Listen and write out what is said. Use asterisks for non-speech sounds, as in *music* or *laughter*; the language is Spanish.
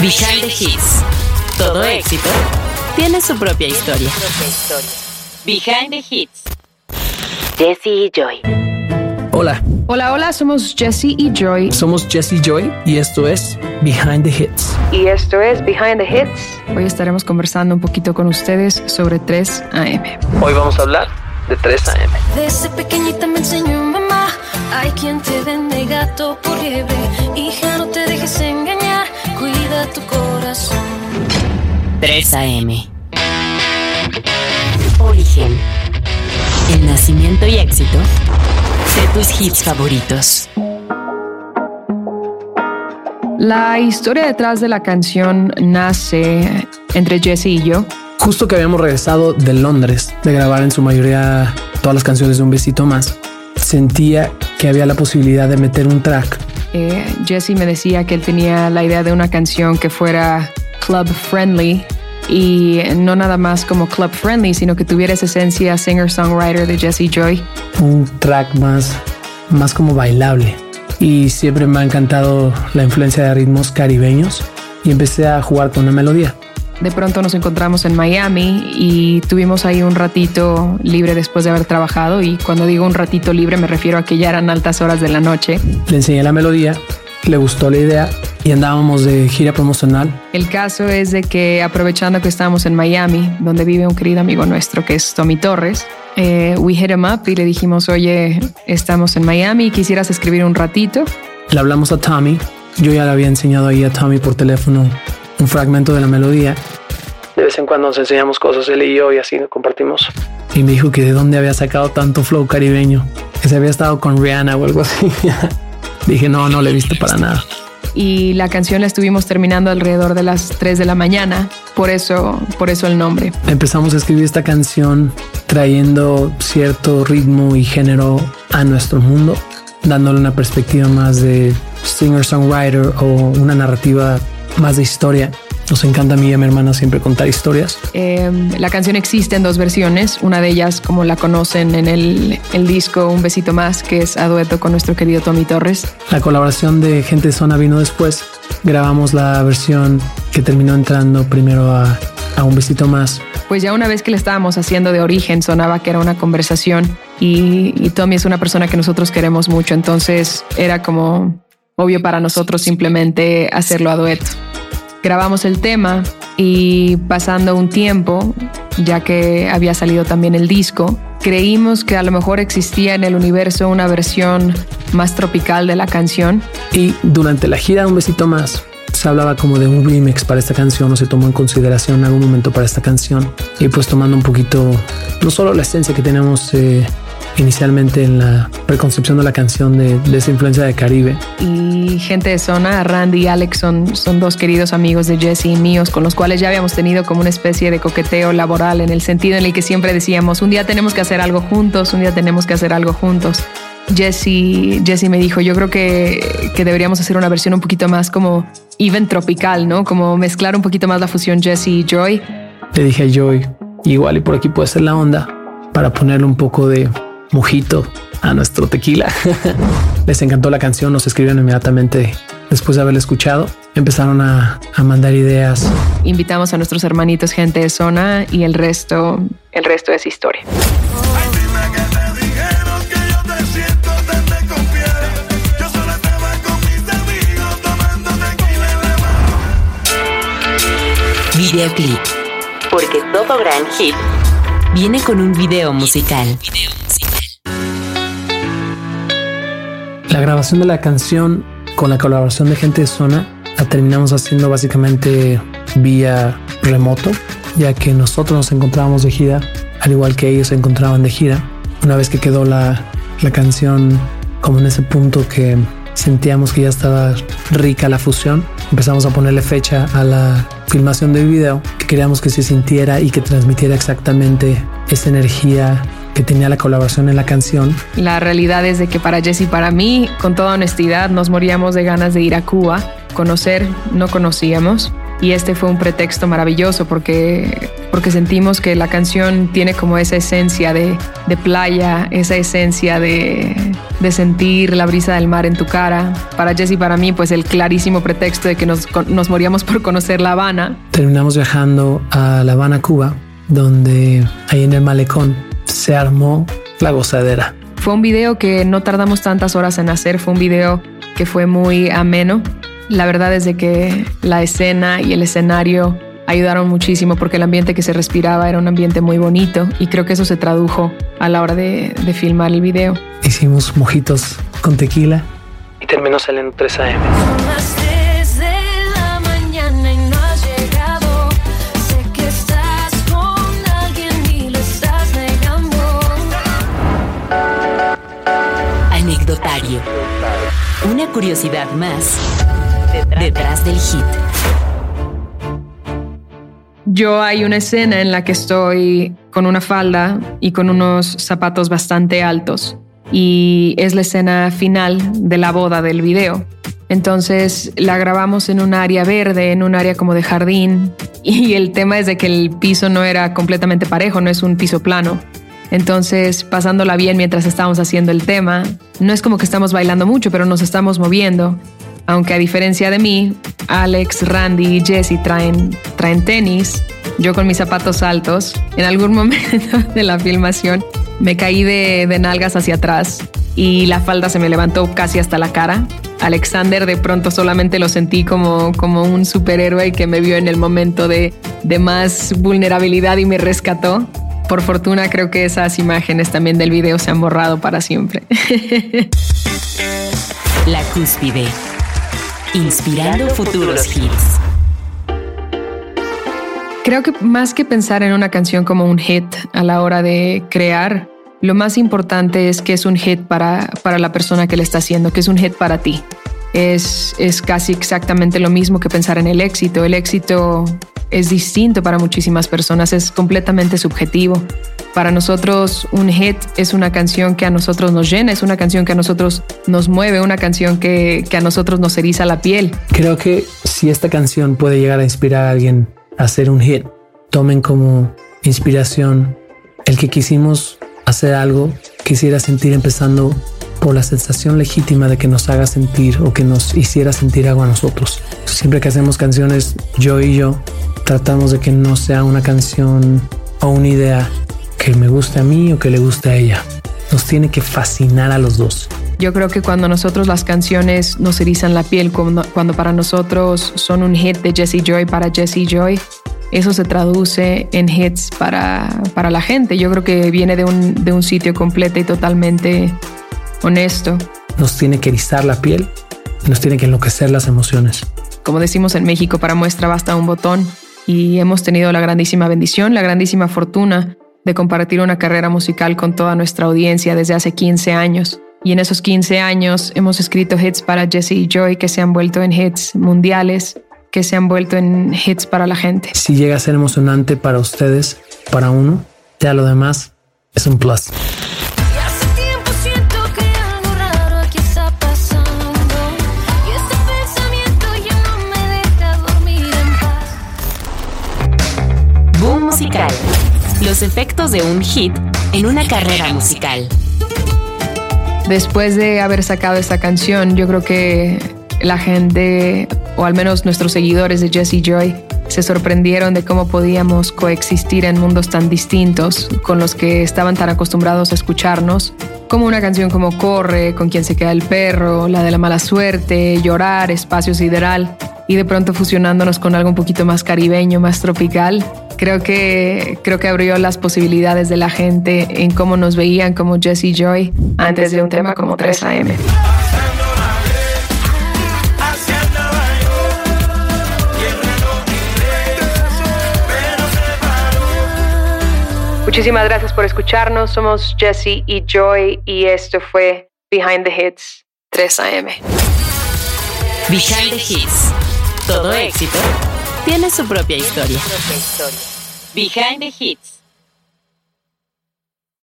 Behind the Hits. Todo éxito tiene su propia historia. Behind the Hits. Jesse y Joy. Hola, Hola, hola, somos Jesse y Joy. somos Jesse Joy y esto es Behind the Hits. Y esto es Behind the Hits. Hoy estaremos conversando un poquito con ustedes sobre 3 AM. Hoy vamos a hablar de 3 AM. Desde pequeñita me enseñó mamá. Hay quien te vende gato por liebre. Hija, no te dejes engañar. Tu corazón. 3 AM. Origen. El nacimiento y éxito de tus hits favoritos. La historia detrás de la canción nace entre Jesse y yo. Justo que habíamos regresado de Londres de grabar en su mayoría todas las canciones de Un Besito Más, sentía que había la posibilidad de meter un track Eh, Jesse me decía que él tenía la idea de una canción que fuera club friendly y no nada más como club friendly, sino que tuviera esa esencia singer-songwriter de Jesse Joy. un track más, más como bailable. Y siempre me ha encantado la influencia de ritmos caribeños y empecé a jugar con una melodía. De pronto nos encontramos en Miami y tuvimos ahí un ratito libre después de haber trabajado y cuando digo un ratito libre me refiero a que ya eran altas horas de la noche. Le enseñé la melodía, le gustó la idea y andábamos de gira promocional. El caso es de que aprovechando que estábamos en Miami, donde vive un querido amigo nuestro que es Tommy Torres, eh, we hit him up y le dijimos, oye, estamos en Miami, quisieras escribir un ratito. Le hablamos a Tommy. Yo ya le había enseñado ahí a Tommy por teléfono un fragmento de la melodía. De vez en cuando nos enseñamos cosas él y yo y así compartimos. Y me dijo que de dónde había sacado tanto flow caribeño, que se había estado con Rihanna o algo así. *laughs* Dije, no, no le he visto para nada. Y la canción la estuvimos terminando alrededor de las 3 de la mañana, por eso, por eso el nombre. Empezamos a escribir esta canción trayendo cierto ritmo y género a nuestro mundo, dándole una perspectiva más de singer-songwriter o una narrativa más de historia. Nos encanta a mí y a mi hermana siempre contar historias. Eh, la canción existe en dos versiones, una de ellas como la conocen en el, el disco Un besito más, que es a dueto con nuestro querido Tommy Torres. La colaboración de Gente Zona vino después. Grabamos la versión que terminó entrando primero a, a Un Besito Más. Pues ya una vez que la estábamos haciendo de origen, sonaba que era una conversación y, y Tommy es una persona que nosotros queremos mucho, entonces era como obvio para nosotros simplemente hacerlo a dueto. Grabamos el tema y pasando un tiempo, ya que había salido también el disco, creímos que a lo mejor existía en el universo una versión más tropical de la canción Y durante la gira Un Besito Más se hablaba como de un remix para esta canción o se tomó en consideración algún momento para esta canción. Y pues tomando un poquito, no solo la esencia que tenemos eh, inicialmente en la preconcepción de la canción de, de esa influencia de Caribe, y gente de zona, Randy y Alex son, son dos queridos amigos de Jesse y míos con los cuales ya habíamos tenido como una especie de coqueteo laboral en el sentido en el que siempre decíamos, un día tenemos que hacer algo juntos, un día tenemos que hacer algo juntos. Jesse, Jesse me dijo, yo creo que, que deberíamos hacer una versión un poquito más como even tropical, ¿no? Como mezclar un poquito más la fusión Jesse y Joy. le dije a Joy, igual y por aquí puede ser la onda para ponerle un poco de mojito a nuestro tequila. *laughs* Les encantó la canción, nos escribieron inmediatamente después de haberla escuchado. Empezaron a, a mandar ideas. Invitamos a nuestros hermanitos gente de zona y el resto, el resto es historia. Videoclip. Porque todo gran hit viene con un video musical. La grabación de la canción con la colaboración de gente de zona la terminamos haciendo básicamente vía remoto, ya que nosotros nos encontrábamos de gira, al igual que ellos se encontraban de gira. Una vez que quedó la, la canción como en ese punto que sentíamos que ya estaba rica la fusión, empezamos a ponerle fecha a la filmación del video, que queríamos que se sintiera y que transmitiera exactamente esa energía que tenía la colaboración en la canción La realidad es de que para Jesse y para mí, con toda honestidad, nos moríamos de ganas de ir a Cuba. Conocer, no conocíamos. Y este fue un pretexto maravilloso porque, porque sentimos que la canción tiene como esa esencia de, de playa, esa esencia de, de sentir la brisa del mar en tu cara. Para Jesse y para mí, pues el clarísimo pretexto de que nos, nos moríamos por conocer La Habana. Terminamos viajando a La Habana, Cuba, donde ahí en el malecón se armó la gozadera. Fue un video que no tardamos tantas horas en hacer, fue un video que fue muy ameno. La verdad es de que la escena y el escenario ayudaron muchísimo porque el ambiente que se respiraba era un ambiente muy bonito y creo que eso se tradujo a la hora de, de filmar el video. Hicimos mojitos con tequila y terminó saliendo 3 AM. Una curiosidad más detrás del hit. Yo hay una escena en la que estoy con una falda y con unos zapatos bastante altos y es la escena final de la boda del video. Entonces la grabamos en un área verde, en un área como de jardín *laughs* y el tema es de que el piso no era completamente parejo, no es un piso plano. Entonces, pasándola bien mientras estábamos haciendo el tema, no es como que estamos bailando mucho, pero nos estamos moviendo. Aunque a diferencia de mí, Alex, Randy y Jesse traen, traen tenis, yo con mis zapatos altos, en algún *laughs* momento de la filmación me caí de, de nalgas hacia atrás y la falda se me levantó casi hasta la cara. Alexander de pronto solamente lo sentí como, como un superhéroe que me vio en el momento de, de más vulnerabilidad y me rescató. Por fortuna creo que esas imágenes también del video se han borrado para siempre. *laughs* La cúspide. Inspirando futuros hits. Creo que más que pensar en una canción como un hit a la hora de crear, lo más importante es que es un hit para, para la persona que le está haciendo, que es un hit para ti. Es, es casi exactamente lo mismo que pensar en el éxito. El éxito es distinto para muchísimas personas, es completamente subjetivo. Para nosotros un hit es una canción que a nosotros nos llena, es una canción que a nosotros nos mueve, una canción que, que a nosotros nos eriza la piel. Creo que si esta canción puede llegar a inspirar a alguien a hacer un hit, tomen como inspiración el que quisimos hacer algo, quisiera sentir empezando por la sensación legítima de que nos haga sentir o que nos hiciera sentir algo a nosotros. Siempre que hacemos canciones, yo y yo, tratamos de que no sea una canción o una idea que me guste a mí o que le guste a ella. Nos tiene que fascinar a los dos. Yo creo que cuando nosotros las canciones nos erizan la piel, cuando, cuando para nosotros son un hit de Jesse Joy para Jesse Joy, eso se traduce en hits para, para la gente. Yo creo que viene de un, de un sitio completo y totalmente honesto. Nos tiene que erizar la piel, nos tiene que enloquecer las emociones. Como decimos en México, para muestra basta un botón y hemos tenido la grandísima bendición, la grandísima fortuna de compartir una carrera musical con toda nuestra audiencia desde hace 15 años. Y en esos 15 años hemos escrito hits para Jesse y Joy que se han vuelto en hits mundiales, que se han vuelto en hits para la gente. Si llega a ser emocionante para ustedes, para uno, ya lo demás es un plus. Los efectos de un hit en una carrera musical. Después de haber sacado esta canción, yo creo que la gente, o al menos nuestros seguidores de Jesse Joy, se sorprendieron de cómo podíamos coexistir en mundos tan distintos con los que estaban tan acostumbrados a escucharnos, como una canción como Corre, Con quien se queda el perro, la de la mala suerte, Llorar, Espacio Sideral, y de pronto fusionándonos con algo un poquito más caribeño, más tropical. Creo que, creo que abrió las posibilidades de la gente en cómo nos veían como Jesse Joy antes de un tema como 3 AM. Muchísimas gracias por escucharnos. Somos Jesse y Joy y esto fue Behind the Hits 3 AM. Behind the hits. Todo éxito tiene su propia historia. Behind the hits.